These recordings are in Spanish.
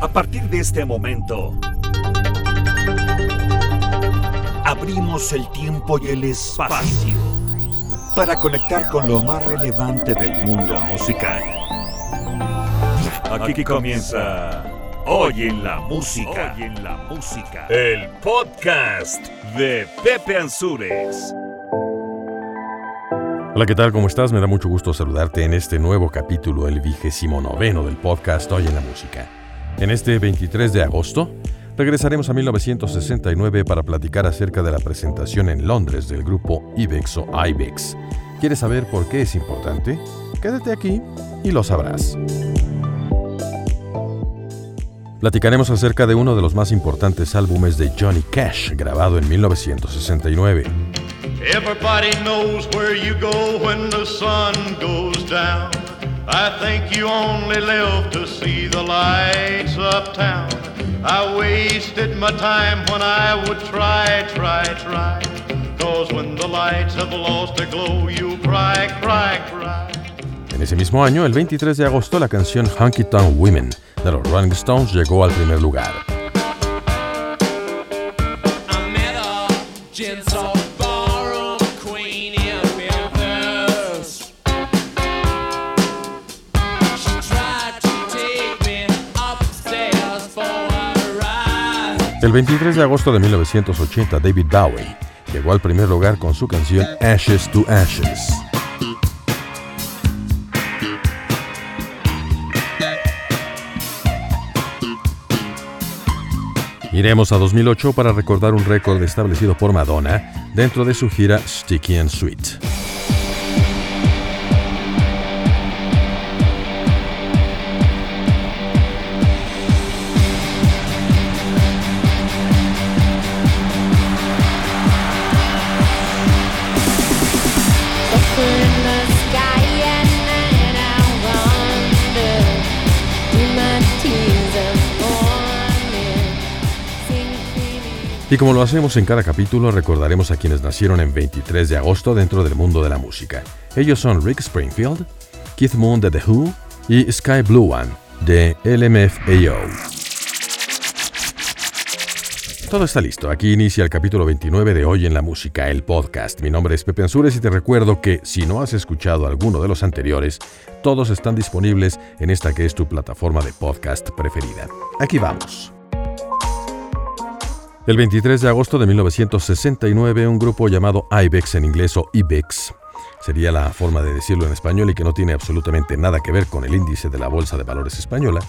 A partir de este momento, abrimos el tiempo y el espacio para conectar con lo más relevante del mundo musical. Aquí comienza Hoy en la música. Hoy en la música. El podcast de Pepe Ansures. Hola, ¿qué tal? ¿Cómo estás? Me da mucho gusto saludarte en este nuevo capítulo, el vigésimo noveno del podcast Hoy en la música. En este 23 de agosto, regresaremos a 1969 para platicar acerca de la presentación en Londres del grupo Ibex o Ibex. ¿Quieres saber por qué es importante? Quédate aquí y lo sabrás. Platicaremos acerca de uno de los más importantes álbumes de Johnny Cash, grabado en 1969. Everybody knows where you go when the sun goes down. I think you only live to see the lights uptown. I wasted my time when I would try, try, try. Cause when the lights have lost their glow, you cry, cry, cry. En ese mismo año, el 23 de agosto, la canción Honky Tonk Women de los Rolling Stones llegó al primer lugar. El 23 de agosto de 1980, David Bowie llegó al primer lugar con su canción Ashes to Ashes. Iremos a 2008 para recordar un récord establecido por Madonna dentro de su gira Sticky and Sweet. Y como lo hacemos en cada capítulo, recordaremos a quienes nacieron en 23 de agosto dentro del mundo de la música. Ellos son Rick Springfield, Keith Moon de The Who y Sky Blue One de LMFAO. Todo está listo. Aquí inicia el capítulo 29 de Hoy en la Música, el podcast. Mi nombre es Pepe Ansures y te recuerdo que si no has escuchado alguno de los anteriores, todos están disponibles en esta que es tu plataforma de podcast preferida. Aquí vamos. El 23 de agosto de 1969, un grupo llamado IBEX en inglés o IBEX, sería la forma de decirlo en español y que no tiene absolutamente nada que ver con el índice de la Bolsa de Valores española,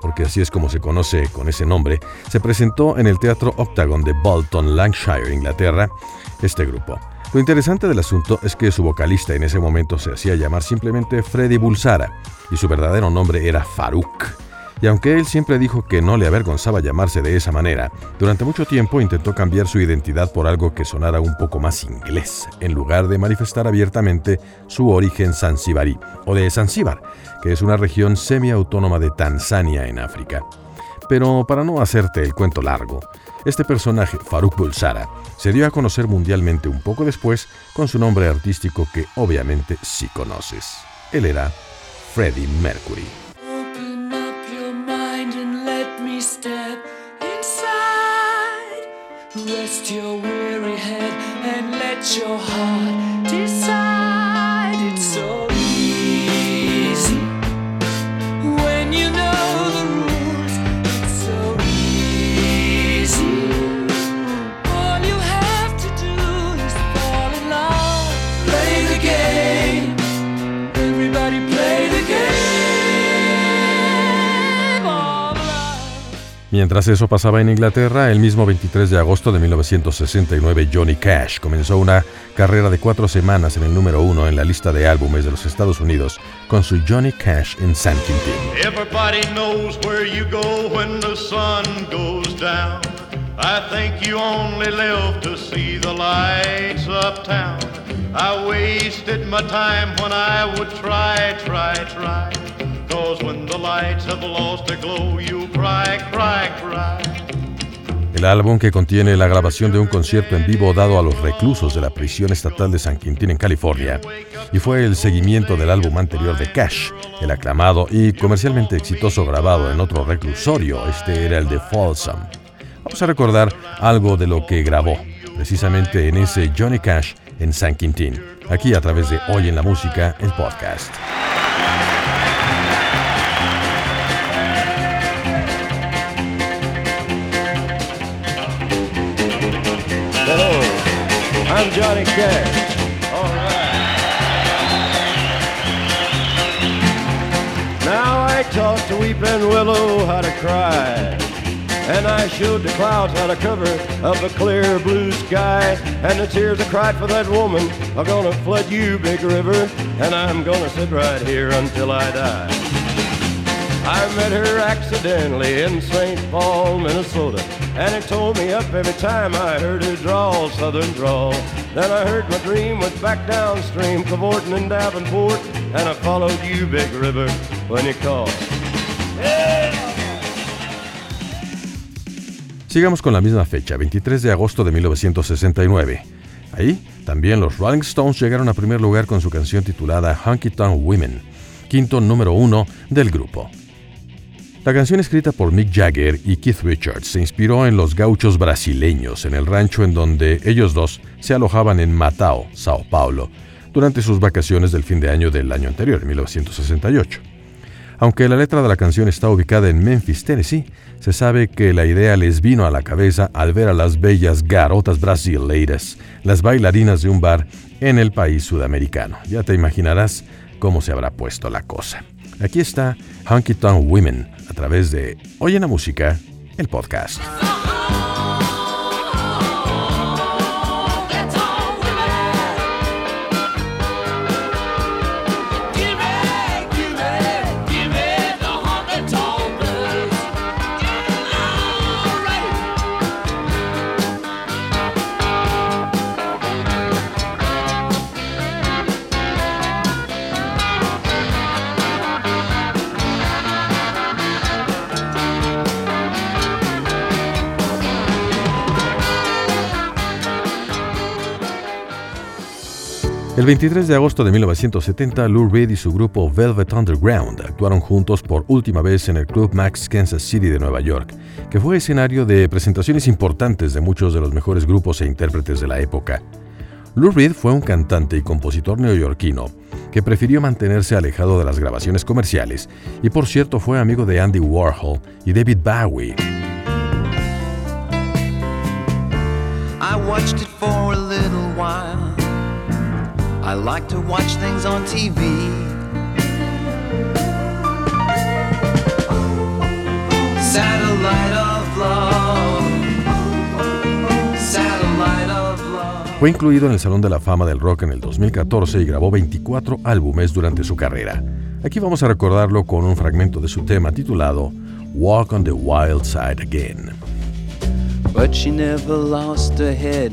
porque así es como se conoce con ese nombre, se presentó en el Teatro Octagon de Bolton, Lancashire, Inglaterra, este grupo. Lo interesante del asunto es que su vocalista en ese momento se hacía llamar simplemente Freddy Bulsara y su verdadero nombre era Farouk. Y aunque él siempre dijo que no le avergonzaba llamarse de esa manera, durante mucho tiempo intentó cambiar su identidad por algo que sonara un poco más inglés, en lugar de manifestar abiertamente su origen zanzibarí, o de Zanzíbar, que es una región semiautónoma de Tanzania en África. Pero para no hacerte el cuento largo, este personaje, Farouk Bulsara, se dio a conocer mundialmente un poco después con su nombre artístico que obviamente sí conoces. Él era Freddie Mercury. Your weary head and let your heart Mientras eso pasaba en Inglaterra, el mismo 23 de agosto de 1969, Johnny Cash comenzó una carrera de cuatro semanas en el número uno en la lista de álbumes de los Estados Unidos con su Johnny Cash in San Quintín. Everybody knows where you go when the sun goes down. I think you only live to see the lights uptown. I wasted my time when I would try, try, try. El álbum que contiene la grabación de un concierto en vivo dado a los reclusos de la prisión estatal de San Quintín en California, y fue el seguimiento del álbum anterior de Cash, el aclamado y comercialmente exitoso grabado en otro reclusorio, este era el de Folsom. Vamos a recordar algo de lo que grabó, precisamente en ese Johnny Cash en San Quintín, aquí a través de Hoy en la Música, el podcast. I'm Johnny Cash. Now I taught the weeping willow how to cry. And I showed the clouds how to cover up a clear blue sky. And the tears I cried for that woman are gonna flood you, big river. And I'm gonna sit right here until I die. I met her accidentally in St. Paul, Minnesota. And it tore me up every time I heard her drawl, southern drawl. Then I heard my dream was back downstream, cavorting in Davenport. And I followed you, big river, when you called. Sigamos con la misma fecha, 23 de agosto de 1969. Ahí, también los Rolling Stones llegaron a primer lugar con su canción titulada Honky Tonk Women, quinto número uno del grupo. La canción escrita por Mick Jagger y Keith Richards se inspiró en los gauchos brasileños en el rancho en donde ellos dos se alojaban en Matao, Sao Paulo, durante sus vacaciones del fin de año del año anterior, 1968. Aunque la letra de la canción está ubicada en Memphis, Tennessee, se sabe que la idea les vino a la cabeza al ver a las bellas garotas brasileiras, las bailarinas de un bar en el país sudamericano. Ya te imaginarás cómo se habrá puesto la cosa. Aquí está Honky Tonk Women a través de Oye la Música, el podcast. El 23 de agosto de 1970, Lou Reed y su grupo Velvet Underground actuaron juntos por última vez en el Club Max Kansas City de Nueva York, que fue escenario de presentaciones importantes de muchos de los mejores grupos e intérpretes de la época. Lou Reed fue un cantante y compositor neoyorquino que prefirió mantenerse alejado de las grabaciones comerciales y por cierto fue amigo de Andy Warhol y David Bowie. I like to watch things on TV. Satellite of love. Satellite of love. Fue incluido en el Salón de la Fama del Rock en el 2014 y grabó 24 álbumes durante su carrera. Aquí vamos a recordarlo con un fragmento de su tema titulado Walk on the Wild Side Again. But she never lost her head.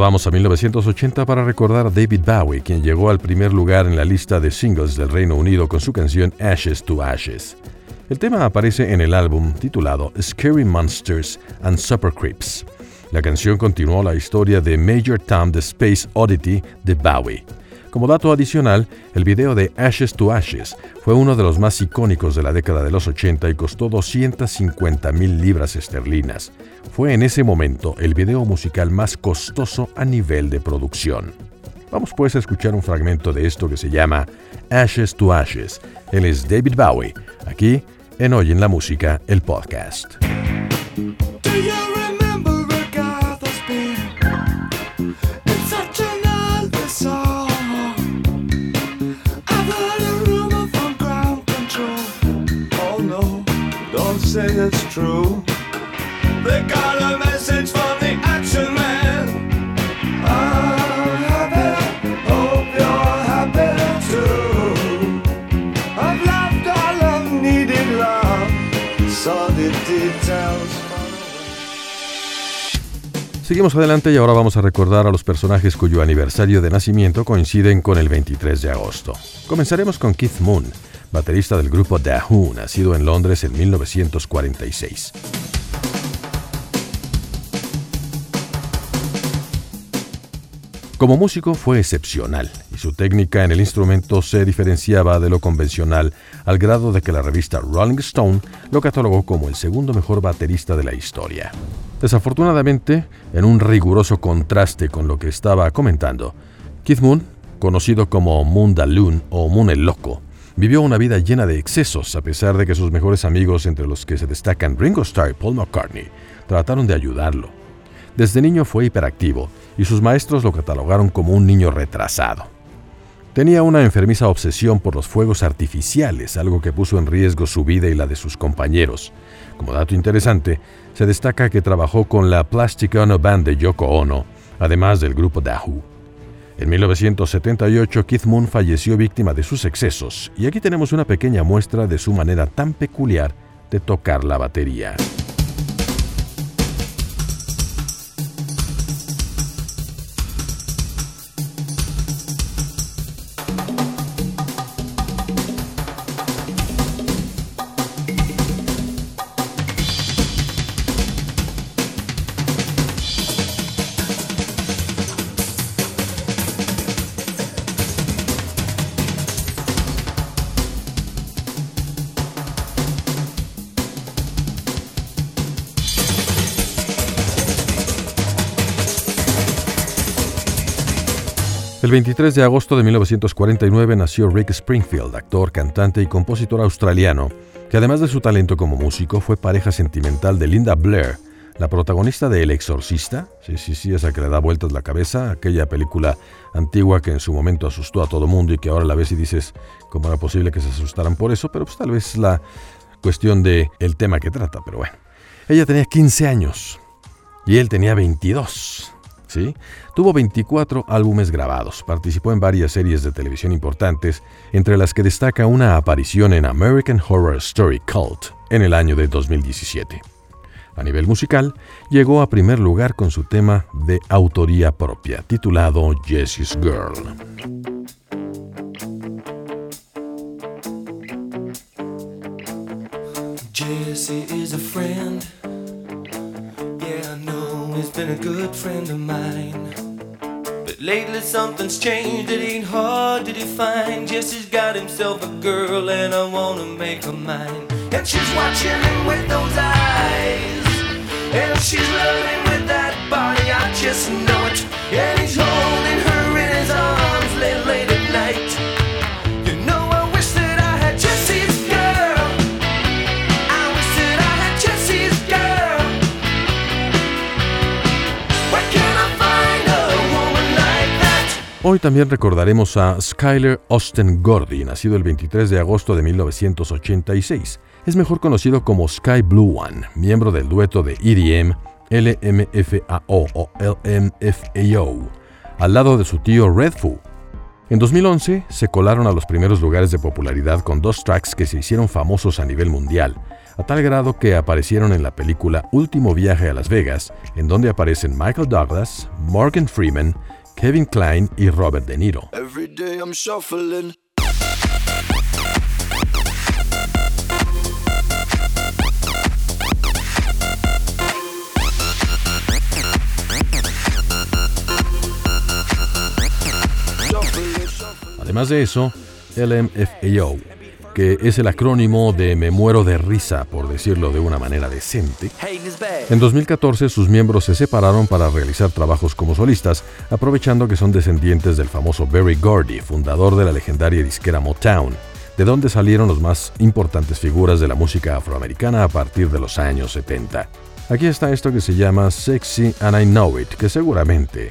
vamos a 1980 para recordar a David Bowie, quien llegó al primer lugar en la lista de singles del Reino Unido con su canción Ashes to Ashes. El tema aparece en el álbum titulado Scary Monsters and Super Creeps. La canción continuó la historia de Major Tom the Space Oddity de Bowie. Como dato adicional, el video de Ashes to Ashes fue uno de los más icónicos de la década de los 80 y costó 250 mil libras esterlinas. Fue en ese momento el video musical más costoso a nivel de producción. Vamos pues a escuchar un fragmento de esto que se llama Ashes to Ashes. Él es David Bowie, aquí en Hoy en la Música, el podcast. Seguimos adelante y ahora vamos a recordar a los personajes cuyo aniversario de nacimiento coinciden con el 23 de agosto. Comenzaremos con Keith Moon, baterista del grupo Who, nacido en Londres en 1946. Como músico fue excepcional y su técnica en el instrumento se diferenciaba de lo convencional al grado de que la revista Rolling Stone lo catalogó como el segundo mejor baterista de la historia. Desafortunadamente, en un riguroso contraste con lo que estaba comentando, Keith Moon, conocido como Moon Daloon o Moon el Loco, vivió una vida llena de excesos a pesar de que sus mejores amigos, entre los que se destacan Ringo Starr y Paul McCartney, trataron de ayudarlo. Desde niño fue hiperactivo y sus maestros lo catalogaron como un niño retrasado. Tenía una enfermiza obsesión por los fuegos artificiales, algo que puso en riesgo su vida y la de sus compañeros. Como dato interesante, se destaca que trabajó con la Plastic Ono Band de Yoko Ono, además del grupo Dahoo. En 1978, Keith Moon falleció víctima de sus excesos, y aquí tenemos una pequeña muestra de su manera tan peculiar de tocar la batería. El 23 de agosto de 1949 nació Rick Springfield, actor, cantante y compositor australiano, que además de su talento como músico fue pareja sentimental de Linda Blair, la protagonista de El Exorcista, sí, sí, sí, esa que le da vueltas la cabeza, aquella película antigua que en su momento asustó a todo mundo y que ahora la ves y dices cómo era posible que se asustaran por eso, pero pues tal vez la cuestión de tema que trata, pero bueno. Ella tenía 15 años y él tenía 22. Tuvo 24 álbumes grabados, participó en varias series de televisión importantes, entre las que destaca una aparición en American Horror Story Cult en el año de 2017. A nivel musical, llegó a primer lugar con su tema de autoría propia, titulado Jessie's Girl. Jesse is a friend. He's been a good friend of mine. But lately something's changed, it ain't hard to define. Jesse's got himself a girl, and I wanna make her mine. And she's watching him with those eyes. And she's loving with that body, I just know it. And he's holding her Hoy también recordaremos a Skyler Austin Gordy, nacido el 23 de agosto de 1986. Es mejor conocido como Sky Blue One, miembro del dueto de EDM LMFAO o LMFAO, al lado de su tío Redfoo. En 2011 se colaron a los primeros lugares de popularidad con dos tracks que se hicieron famosos a nivel mundial, a tal grado que aparecieron en la película Último viaje a Las Vegas, en donde aparecen Michael Douglas, Morgan Freeman, Kevin Klein y Robert De Niro. Además de eso, LMFAO, que es el acrónimo de Me muero de risa, por decirlo de una manera decente, en 2014 sus miembros se separaron para realizar trabajos como solistas, aprovechando que son descendientes del famoso Berry Gordy, fundador de la legendaria disquera Motown, de donde salieron las más importantes figuras de la música afroamericana a partir de los años 70. Aquí está esto que se llama Sexy and I Know It, que seguramente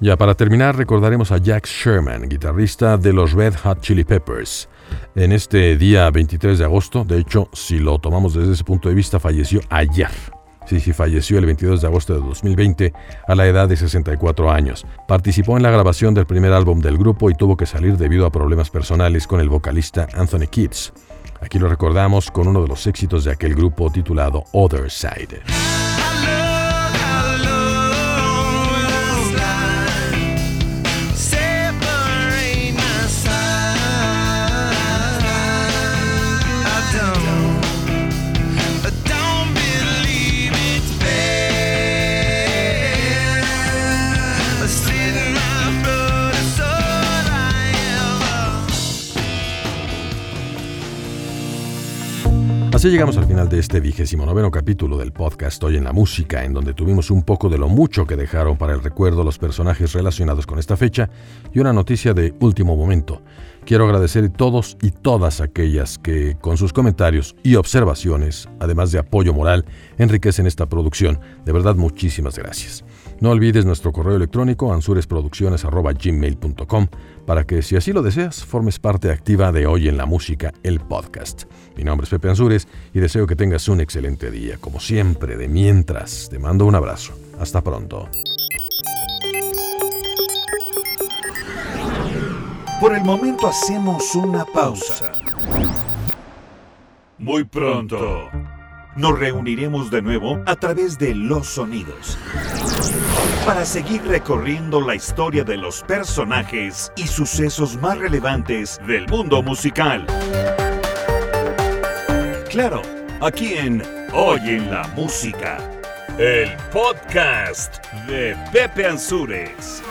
Ya para terminar, recordaremos a Jack Sherman, guitarrista de los Red Hot Chili Peppers. En este día 23 de agosto, de hecho, si lo tomamos desde ese punto de vista, falleció ayer. Sí, sí, falleció el 22 de agosto de 2020 a la edad de 64 años. Participó en la grabación del primer álbum del grupo y tuvo que salir debido a problemas personales con el vocalista Anthony Kids. Aquí lo recordamos con uno de los éxitos de aquel grupo titulado Other Side. Así llegamos al final de este vigésimo noveno capítulo del podcast Hoy en la Música, en donde tuvimos un poco de lo mucho que dejaron para el recuerdo los personajes relacionados con esta fecha y una noticia de último momento. Quiero agradecer a todos y todas aquellas que, con sus comentarios y observaciones, además de apoyo moral, enriquecen esta producción. De verdad, muchísimas gracias. No olvides nuestro correo electrónico ansuresproducciones.gmail.com para que, si así lo deseas, formes parte activa de Hoy en la Música, el podcast. Mi nombre es Pepe Ansures y deseo que tengas un excelente día. Como siempre, de mientras, te mando un abrazo. Hasta pronto. Por el momento hacemos una pausa. Muy pronto nos reuniremos de nuevo a través de los sonidos para seguir recorriendo la historia de los personajes y sucesos más relevantes del mundo musical. Claro, aquí en Hoy en la Música, el podcast de Pepe Ansures.